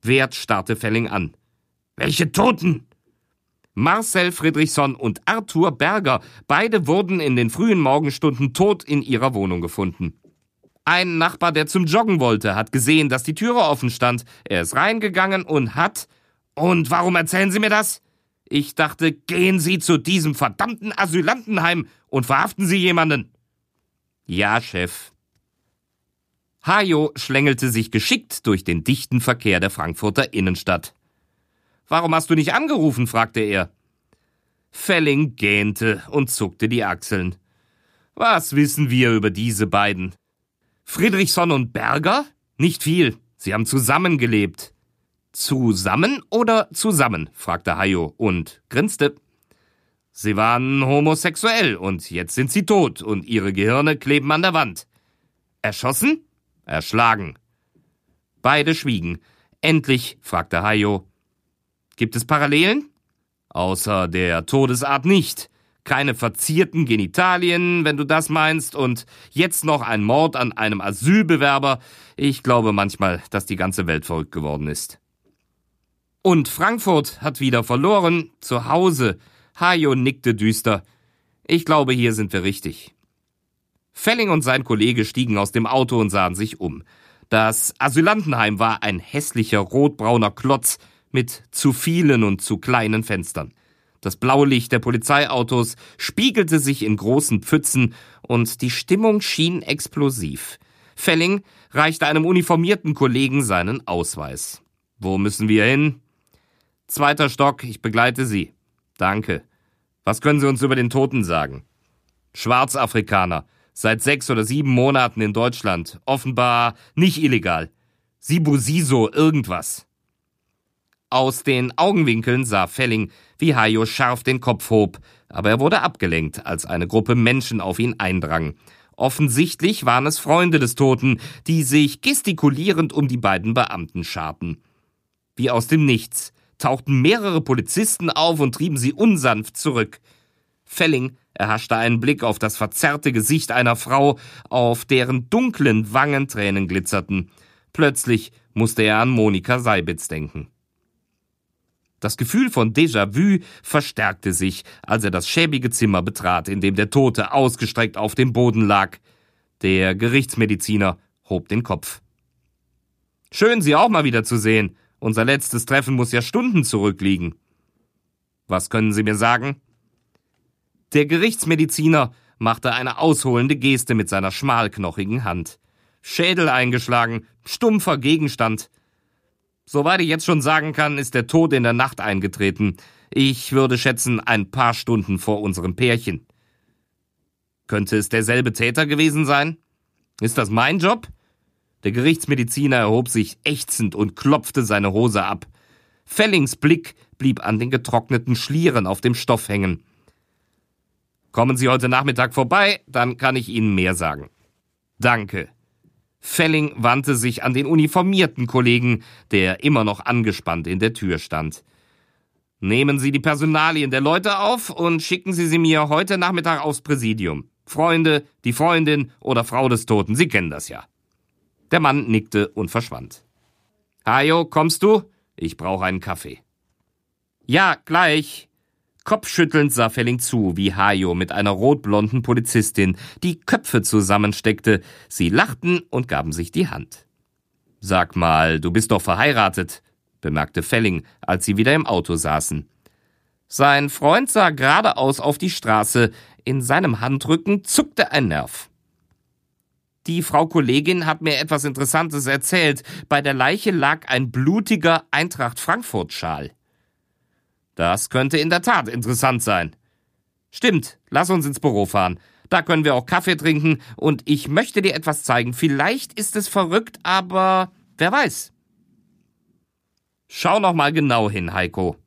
S3: Wert starrte Felling an. Welche Toten? Marcel Friedrichsson und Arthur Berger, beide wurden in den frühen Morgenstunden tot in ihrer Wohnung gefunden. Ein Nachbar, der zum Joggen wollte, hat gesehen, dass die Türe offen stand. Er ist reingegangen und hat. Und warum erzählen Sie mir das? Ich dachte, gehen Sie zu diesem verdammten Asylantenheim und verhaften Sie jemanden. Ja, Chef. Hajo schlängelte sich geschickt durch den dichten Verkehr der Frankfurter Innenstadt. Warum hast du nicht angerufen? fragte er. Felling gähnte und zuckte die Achseln. Was wissen wir über diese beiden? Friedrichsson und Berger? Nicht viel. Sie haben zusammengelebt. Zusammen oder zusammen? fragte Hayo und grinste. Sie waren homosexuell und jetzt sind sie tot und ihre Gehirne kleben an der Wand. Erschossen? Erschlagen. Beide schwiegen. Endlich fragte Hayo. Gibt es Parallelen? Außer der Todesart nicht keine verzierten Genitalien, wenn du das meinst, und jetzt noch ein Mord an einem Asylbewerber. Ich glaube manchmal, dass die ganze Welt verrückt geworden ist. Und Frankfurt hat wieder verloren, zu Hause. Hajo nickte düster. Ich glaube, hier sind wir richtig. Felling und sein Kollege stiegen aus dem Auto und sahen sich um. Das Asylantenheim war ein hässlicher rotbrauner Klotz mit zu vielen und zu kleinen Fenstern. Das Blaulicht der Polizeiautos spiegelte sich in großen Pfützen und die Stimmung schien explosiv. Felling reichte einem uniformierten Kollegen seinen Ausweis. Wo müssen wir hin? Zweiter Stock, ich begleite Sie. Danke. Was können Sie uns über den Toten sagen? Schwarzafrikaner, seit sechs oder sieben Monaten in Deutschland, offenbar nicht illegal. Sibusiso irgendwas. Aus den Augenwinkeln sah Felling, wie Hayo scharf den Kopf hob, aber er wurde abgelenkt, als eine Gruppe Menschen auf ihn eindrang. Offensichtlich waren es Freunde des Toten, die sich gestikulierend um die beiden Beamten scharten. Wie aus dem Nichts tauchten mehrere Polizisten auf und trieben sie unsanft zurück. Felling erhaschte einen Blick auf das verzerrte Gesicht einer Frau, auf deren dunklen Wangen Tränen glitzerten. Plötzlich musste er an Monika Seibitz denken. Das Gefühl von Déjà-vu verstärkte sich, als er das schäbige Zimmer betrat, in dem der Tote ausgestreckt auf dem Boden lag. Der Gerichtsmediziner hob den Kopf. Schön, Sie auch mal wieder zu sehen. Unser letztes Treffen muss ja Stunden zurückliegen. Was können Sie mir sagen? Der Gerichtsmediziner machte eine ausholende Geste mit seiner schmalknochigen Hand. Schädel eingeschlagen, stumpfer Gegenstand. Soweit ich jetzt schon sagen kann, ist der Tod in der Nacht eingetreten. Ich würde schätzen, ein paar Stunden vor unserem Pärchen. Könnte es derselbe Täter gewesen sein? Ist das mein Job? Der Gerichtsmediziner erhob sich ächzend und klopfte seine Hose ab. Fellings Blick blieb an den getrockneten Schlieren auf dem Stoff hängen. Kommen Sie heute Nachmittag vorbei, dann kann ich Ihnen mehr sagen. Danke. Felling wandte sich an den uniformierten Kollegen, der immer noch angespannt in der Tür stand. Nehmen Sie die Personalien der Leute auf und schicken Sie sie mir heute Nachmittag aufs Präsidium. Freunde, die Freundin oder Frau des Toten, Sie kennen das ja. Der Mann nickte und verschwand. Hajo, kommst du? Ich brauche einen Kaffee. Ja, gleich. Kopfschüttelnd sah Felling zu, wie Hajo mit einer rotblonden Polizistin die Köpfe zusammensteckte. Sie lachten und gaben sich die Hand. Sag mal, du bist doch verheiratet, bemerkte Felling, als sie wieder im Auto saßen. Sein Freund sah geradeaus auf die Straße, in seinem Handrücken zuckte ein Nerv. Die Frau Kollegin hat mir etwas Interessantes erzählt. Bei der Leiche lag ein blutiger Eintracht Frankfurt Schal. Das könnte in der Tat interessant sein. Stimmt, lass uns ins Büro fahren. Da können wir auch Kaffee trinken und ich möchte dir etwas zeigen. Vielleicht ist es verrückt, aber wer weiß. Schau noch mal genau hin, Heiko.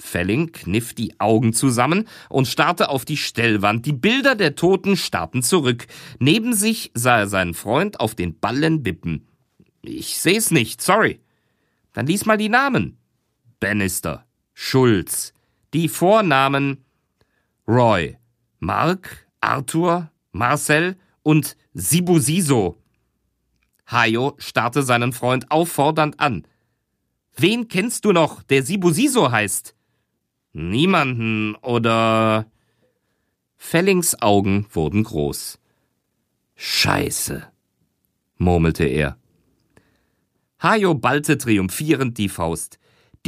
S3: Felling kniff die Augen zusammen und starrte auf die Stellwand. Die Bilder der Toten starrten zurück. Neben sich sah er seinen Freund auf den Ballen bippen. Ich seh's nicht, sorry. Dann lies mal die Namen. Bannister, Schulz. Die Vornamen Roy, Mark, Arthur, Marcel und Sibusiso. Hayo starrte seinen Freund auffordernd an. Wen kennst du noch, der Sibusiso heißt? Niemanden oder. Fellings Augen wurden groß. Scheiße, murmelte er. Hajo ballte triumphierend die Faust.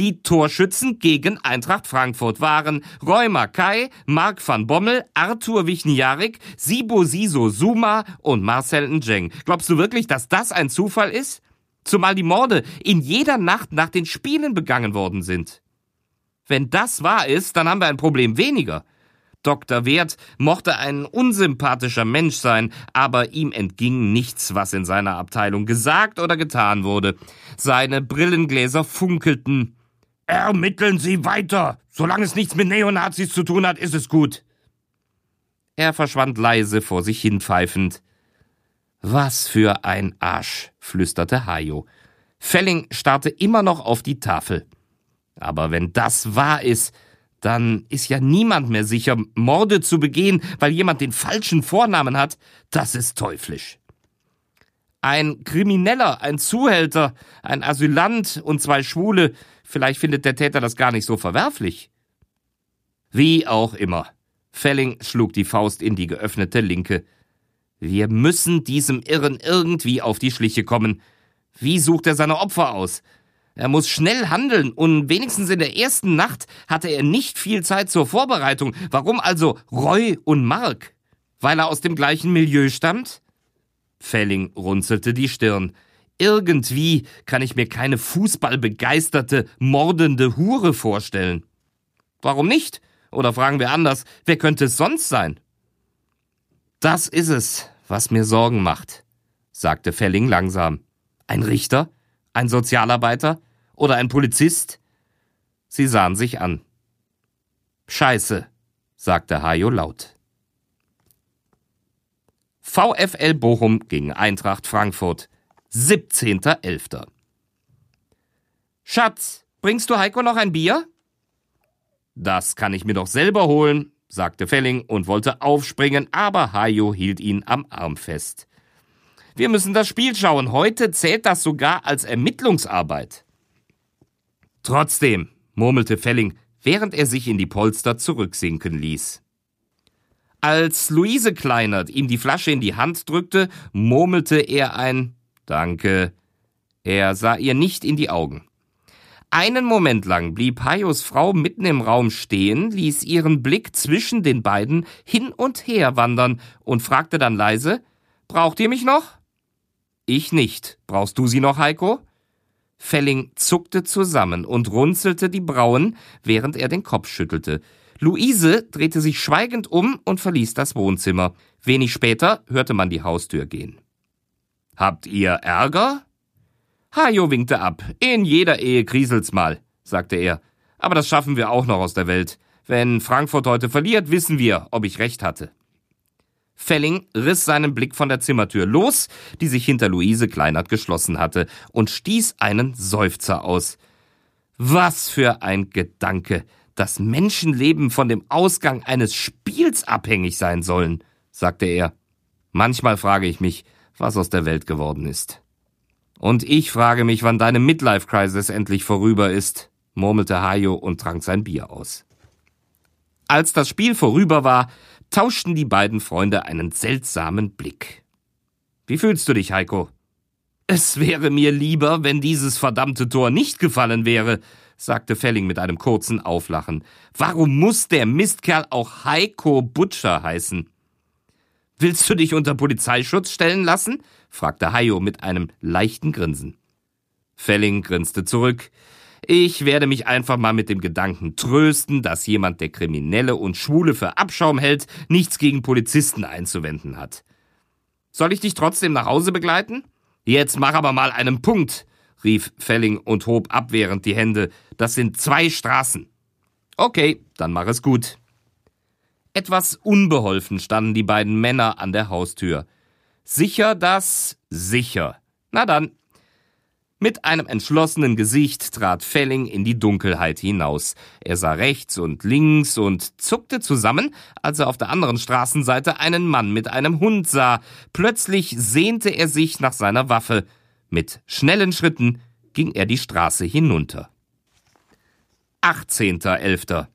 S3: Die Torschützen gegen Eintracht Frankfurt waren Roy Mackay, Mark van Bommel, Arthur Wichniarik, Sibo Siso Suma und Marcel Njeng. Glaubst du wirklich, dass das ein Zufall ist? Zumal die Morde in jeder Nacht nach den Spielen begangen worden sind. Wenn das wahr ist, dann haben wir ein Problem weniger. Dr. Wert mochte ein unsympathischer Mensch sein, aber ihm entging nichts, was in seiner Abteilung gesagt oder getan wurde. Seine Brillengläser funkelten. Ermitteln Sie weiter. Solange es nichts mit Neonazis zu tun hat, ist es gut. Er verschwand leise vor sich hin pfeifend. Was für ein Arsch, flüsterte Hajo. Felling starrte immer noch auf die Tafel. Aber wenn das wahr ist, dann ist ja niemand mehr sicher, Morde zu begehen, weil jemand den falschen Vornamen hat. Das ist teuflisch. Ein Krimineller, ein Zuhälter, ein Asylant und zwei Schwule, vielleicht findet der Täter das gar nicht so verwerflich. Wie auch immer. Felling schlug die Faust in die geöffnete Linke. Wir müssen diesem Irren irgendwie auf die Schliche kommen. Wie sucht er seine Opfer aus? Er muss schnell handeln und wenigstens in der ersten Nacht hatte er nicht viel Zeit zur Vorbereitung. Warum also Roy und Mark? Weil er aus dem gleichen Milieu stammt? Felling runzelte die Stirn. Irgendwie kann ich mir keine fußballbegeisterte, mordende Hure vorstellen. Warum nicht? Oder fragen wir anders, wer könnte es sonst sein? Das ist es, was mir Sorgen macht, sagte Felling langsam. Ein Richter? Ein Sozialarbeiter? Oder ein Polizist? Sie sahen sich an. Scheiße, sagte Hajo laut. VfL Bochum gegen Eintracht Frankfurt. 17.11. Schatz, bringst du Heiko noch ein Bier? Das kann ich mir doch selber holen, sagte Felling und wollte aufspringen, aber Hajo hielt ihn am Arm fest. Wir müssen das Spiel schauen. Heute zählt das sogar als Ermittlungsarbeit. Trotzdem, murmelte Felling, während er sich in die Polster zurücksinken ließ. Als Luise Kleinert ihm die Flasche in die Hand drückte, murmelte er ein Danke. Er sah ihr nicht in die Augen. Einen Moment lang blieb Hajos Frau mitten im Raum stehen, ließ ihren Blick zwischen den beiden hin und her wandern und fragte dann leise Braucht ihr mich noch? Ich nicht. Brauchst du sie noch, Heiko? Felling zuckte zusammen und runzelte die Brauen, während er den Kopf schüttelte. Luise drehte sich schweigend um und verließ das Wohnzimmer. Wenig später hörte man die Haustür gehen. Habt ihr Ärger? Hajo winkte ab. In jeder Ehe kriselt's mal, sagte er. Aber das schaffen wir auch noch aus der Welt. Wenn Frankfurt heute verliert, wissen wir, ob ich recht hatte. Felling riss seinen Blick von der Zimmertür los, die sich hinter Luise Kleinert geschlossen hatte, und stieß einen Seufzer aus. Was für ein Gedanke, dass Menschenleben von dem Ausgang eines Spiels abhängig sein sollen, sagte er. Manchmal frage ich mich, was aus der Welt geworden ist. Und ich frage mich, wann deine Midlife-Crisis endlich vorüber ist, murmelte Hayo und trank sein Bier aus. Als das Spiel vorüber war, tauschten die beiden Freunde einen seltsamen Blick. Wie fühlst du dich, Heiko? Es wäre mir lieber, wenn dieses verdammte Tor nicht gefallen wäre, sagte Felling mit einem kurzen Auflachen. Warum muss der Mistkerl auch Heiko Butcher heißen? Willst du dich unter Polizeischutz stellen lassen? fragte Hayo mit einem leichten Grinsen. Felling grinste zurück. Ich werde mich einfach mal mit dem Gedanken trösten, dass jemand, der Kriminelle und Schwule für Abschaum hält, nichts gegen Polizisten einzuwenden hat. Soll ich dich trotzdem nach Hause begleiten? Jetzt mach aber mal einen Punkt, rief Felling und hob abwehrend die Hände. Das sind zwei Straßen. Okay, dann mach es gut. Etwas unbeholfen standen die beiden Männer an der Haustür. Sicher das? Sicher. Na dann. Mit einem entschlossenen Gesicht trat Felling in die Dunkelheit hinaus. Er sah rechts und links und zuckte zusammen, als er auf der anderen Straßenseite einen Mann mit einem Hund sah. Plötzlich sehnte er sich nach seiner Waffe. Mit schnellen Schritten ging er die Straße hinunter. 18.11.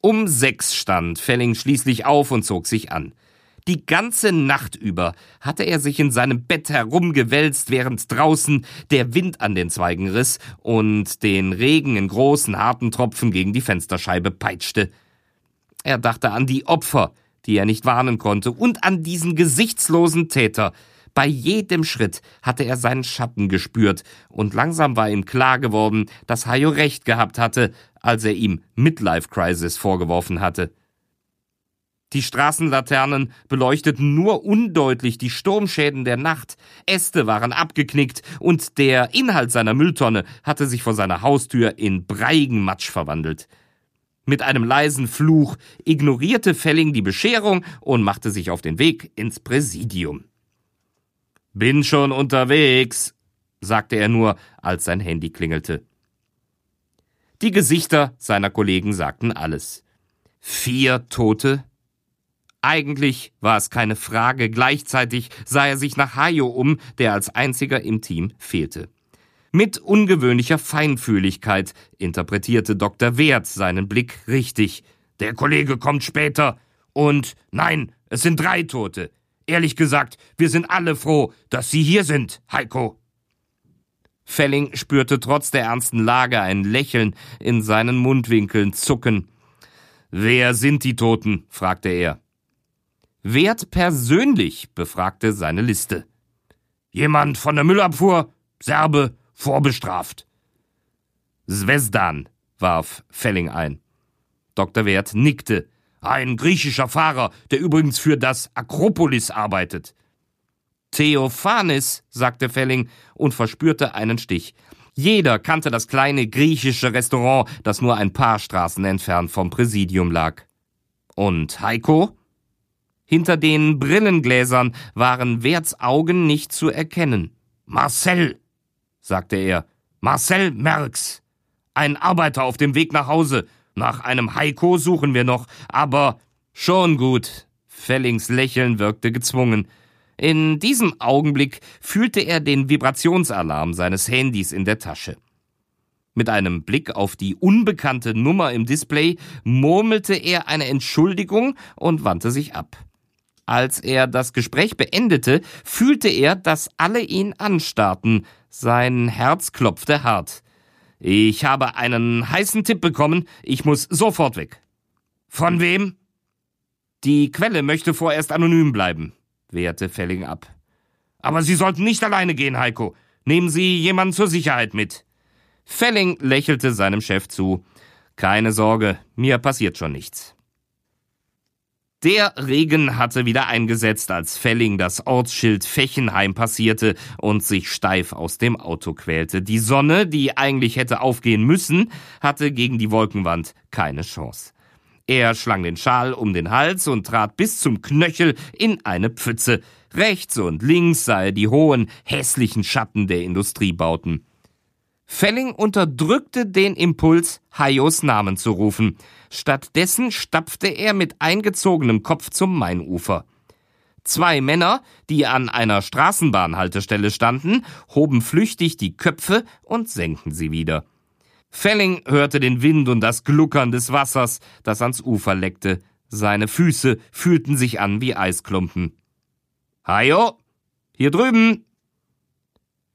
S3: Um sechs stand Felling schließlich auf und zog sich an. Die ganze Nacht über hatte er sich in seinem Bett herumgewälzt, während draußen der Wind an den Zweigen riss und den Regen in großen, harten Tropfen gegen die Fensterscheibe peitschte. Er dachte an die Opfer, die er nicht warnen konnte, und an diesen gesichtslosen Täter. Bei jedem Schritt hatte er seinen Schatten gespürt, und langsam war ihm klar geworden, dass Hayo recht gehabt hatte, als er ihm Midlife Crisis vorgeworfen hatte. Die Straßenlaternen beleuchteten nur undeutlich die Sturmschäden der Nacht. Äste waren abgeknickt und der Inhalt seiner Mülltonne hatte sich vor seiner Haustür in breiigen Matsch verwandelt. Mit einem leisen Fluch ignorierte Felling die Bescherung und machte sich auf den Weg ins Präsidium. Bin schon unterwegs, sagte er nur, als sein Handy klingelte. Die Gesichter seiner Kollegen sagten alles. Vier Tote, eigentlich war es keine Frage, gleichzeitig sah er sich nach Hayo um, der als einziger im Team fehlte. Mit ungewöhnlicher Feinfühligkeit interpretierte Dr. Wert seinen Blick richtig. Der Kollege kommt später. Und nein, es sind drei Tote. Ehrlich gesagt, wir sind alle froh, dass Sie hier sind, Heiko. Felling spürte trotz der ernsten Lage ein Lächeln in seinen Mundwinkeln zucken. Wer sind die Toten? fragte er. Wert persönlich befragte seine Liste. Jemand von der Müllabfuhr, Serbe, vorbestraft. Svesdan, warf Felling ein. Dr. Wert nickte. Ein griechischer Fahrer, der übrigens für das Akropolis arbeitet. Theophanes, sagte Felling und verspürte einen Stich. Jeder kannte das kleine griechische Restaurant, das nur ein paar Straßen entfernt vom Präsidium lag. Und Heiko? Hinter den Brillengläsern waren Werts Augen nicht zu erkennen. Marcel, sagte er. Marcel Merx. Ein Arbeiter auf dem Weg nach Hause. Nach einem Heiko suchen wir noch, aber schon gut. Fellings Lächeln wirkte gezwungen. In diesem Augenblick fühlte er den Vibrationsalarm seines Handys in der Tasche. Mit einem Blick auf die unbekannte Nummer im Display murmelte er eine Entschuldigung und wandte sich ab. Als er das Gespräch beendete, fühlte er, dass alle ihn anstarrten. Sein Herz klopfte hart. Ich habe einen heißen Tipp bekommen. Ich muss sofort weg. Von wem? Die Quelle möchte vorerst anonym bleiben, wehrte Felling ab. Aber Sie sollten nicht alleine gehen, Heiko. Nehmen Sie jemanden zur Sicherheit mit. Felling lächelte seinem Chef zu. Keine Sorge, mir passiert schon nichts. Der Regen hatte wieder eingesetzt, als Felling das Ortsschild Fechenheim passierte und sich steif aus dem Auto quälte. Die Sonne, die eigentlich hätte aufgehen müssen, hatte gegen die Wolkenwand keine Chance. Er schlang den Schal um den Hals und trat bis zum Knöchel in eine Pfütze. Rechts und links sah er die hohen, hässlichen Schatten der Industriebauten. Felling unterdrückte den Impuls, Hayos Namen zu rufen. Stattdessen stapfte er mit eingezogenem Kopf zum Mainufer. Zwei Männer, die an einer Straßenbahnhaltestelle standen, hoben flüchtig die Köpfe und senkten sie wieder. Felling hörte den Wind und das Gluckern des Wassers, das ans Ufer leckte. Seine Füße fühlten sich an wie Eisklumpen. Hajo, hier drüben!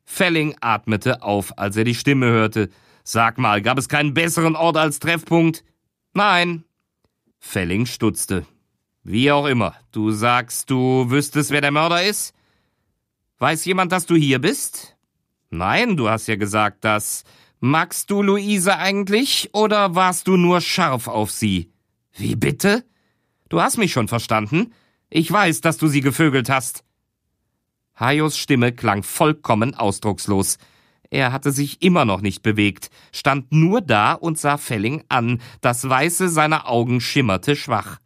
S3: Felling atmete auf, als er die Stimme hörte. Sag mal, gab es keinen besseren Ort als Treffpunkt? Nein. Felling stutzte. Wie auch immer. Du sagst, du wüsstest, wer der Mörder ist? Weiß jemand, dass du hier bist? Nein, du hast ja gesagt, dass. Magst du Luise eigentlich oder warst du nur scharf auf sie? Wie bitte? Du hast mich schon verstanden. Ich weiß, dass du sie gevögelt hast. Hayos Stimme klang vollkommen ausdruckslos. Er hatte sich immer noch nicht bewegt, stand nur da und sah Felling an, das Weiße seiner Augen schimmerte schwach.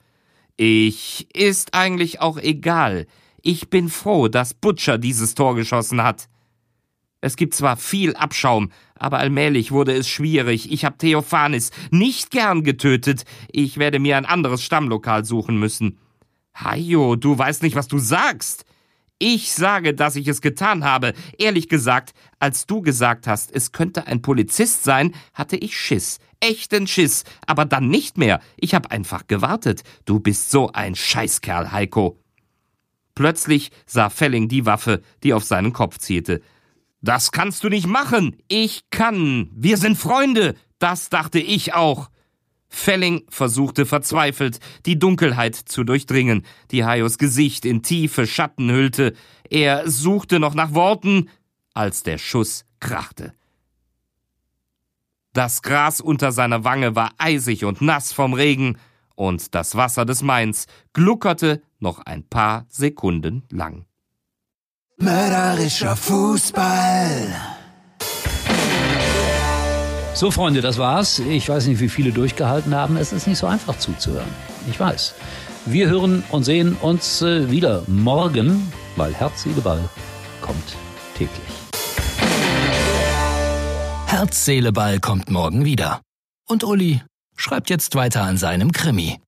S3: Ich ist eigentlich auch egal. Ich bin froh, dass Butcher dieses Tor geschossen hat. Es gibt zwar viel Abschaum, aber allmählich wurde es schwierig. Ich habe Theophanis nicht gern getötet. Ich werde mir ein anderes Stammlokal suchen müssen. Hajo, du weißt nicht, was du sagst. Ich sage, dass ich es getan habe. Ehrlich gesagt, als du gesagt hast, es könnte ein Polizist sein, hatte ich Schiss. Echten Schiss. Aber dann nicht mehr. Ich habe einfach gewartet. Du bist so ein Scheißkerl, Heiko. Plötzlich sah Felling die Waffe, die auf seinen Kopf zielte. Das kannst du nicht machen. Ich kann. Wir sind Freunde. Das dachte ich auch. Felling versuchte verzweifelt, die Dunkelheit zu durchdringen, die Hayos Gesicht in tiefe Schatten hüllte. Er suchte noch nach Worten, als der Schuss krachte. Das Gras unter seiner Wange war eisig und nass vom Regen, und das Wasser des Mains gluckerte noch ein paar Sekunden lang.
S1: Mörderischer Fußball.
S2: So, Freunde, das war's. Ich weiß nicht, wie viele durchgehalten haben. Es ist nicht so einfach zuzuhören. Ich weiß. Wir hören und sehen uns äh, wieder morgen, weil Herz, Ball kommt täglich.
S1: Herz, Ball kommt morgen wieder. Und Uli schreibt jetzt weiter an seinem Krimi.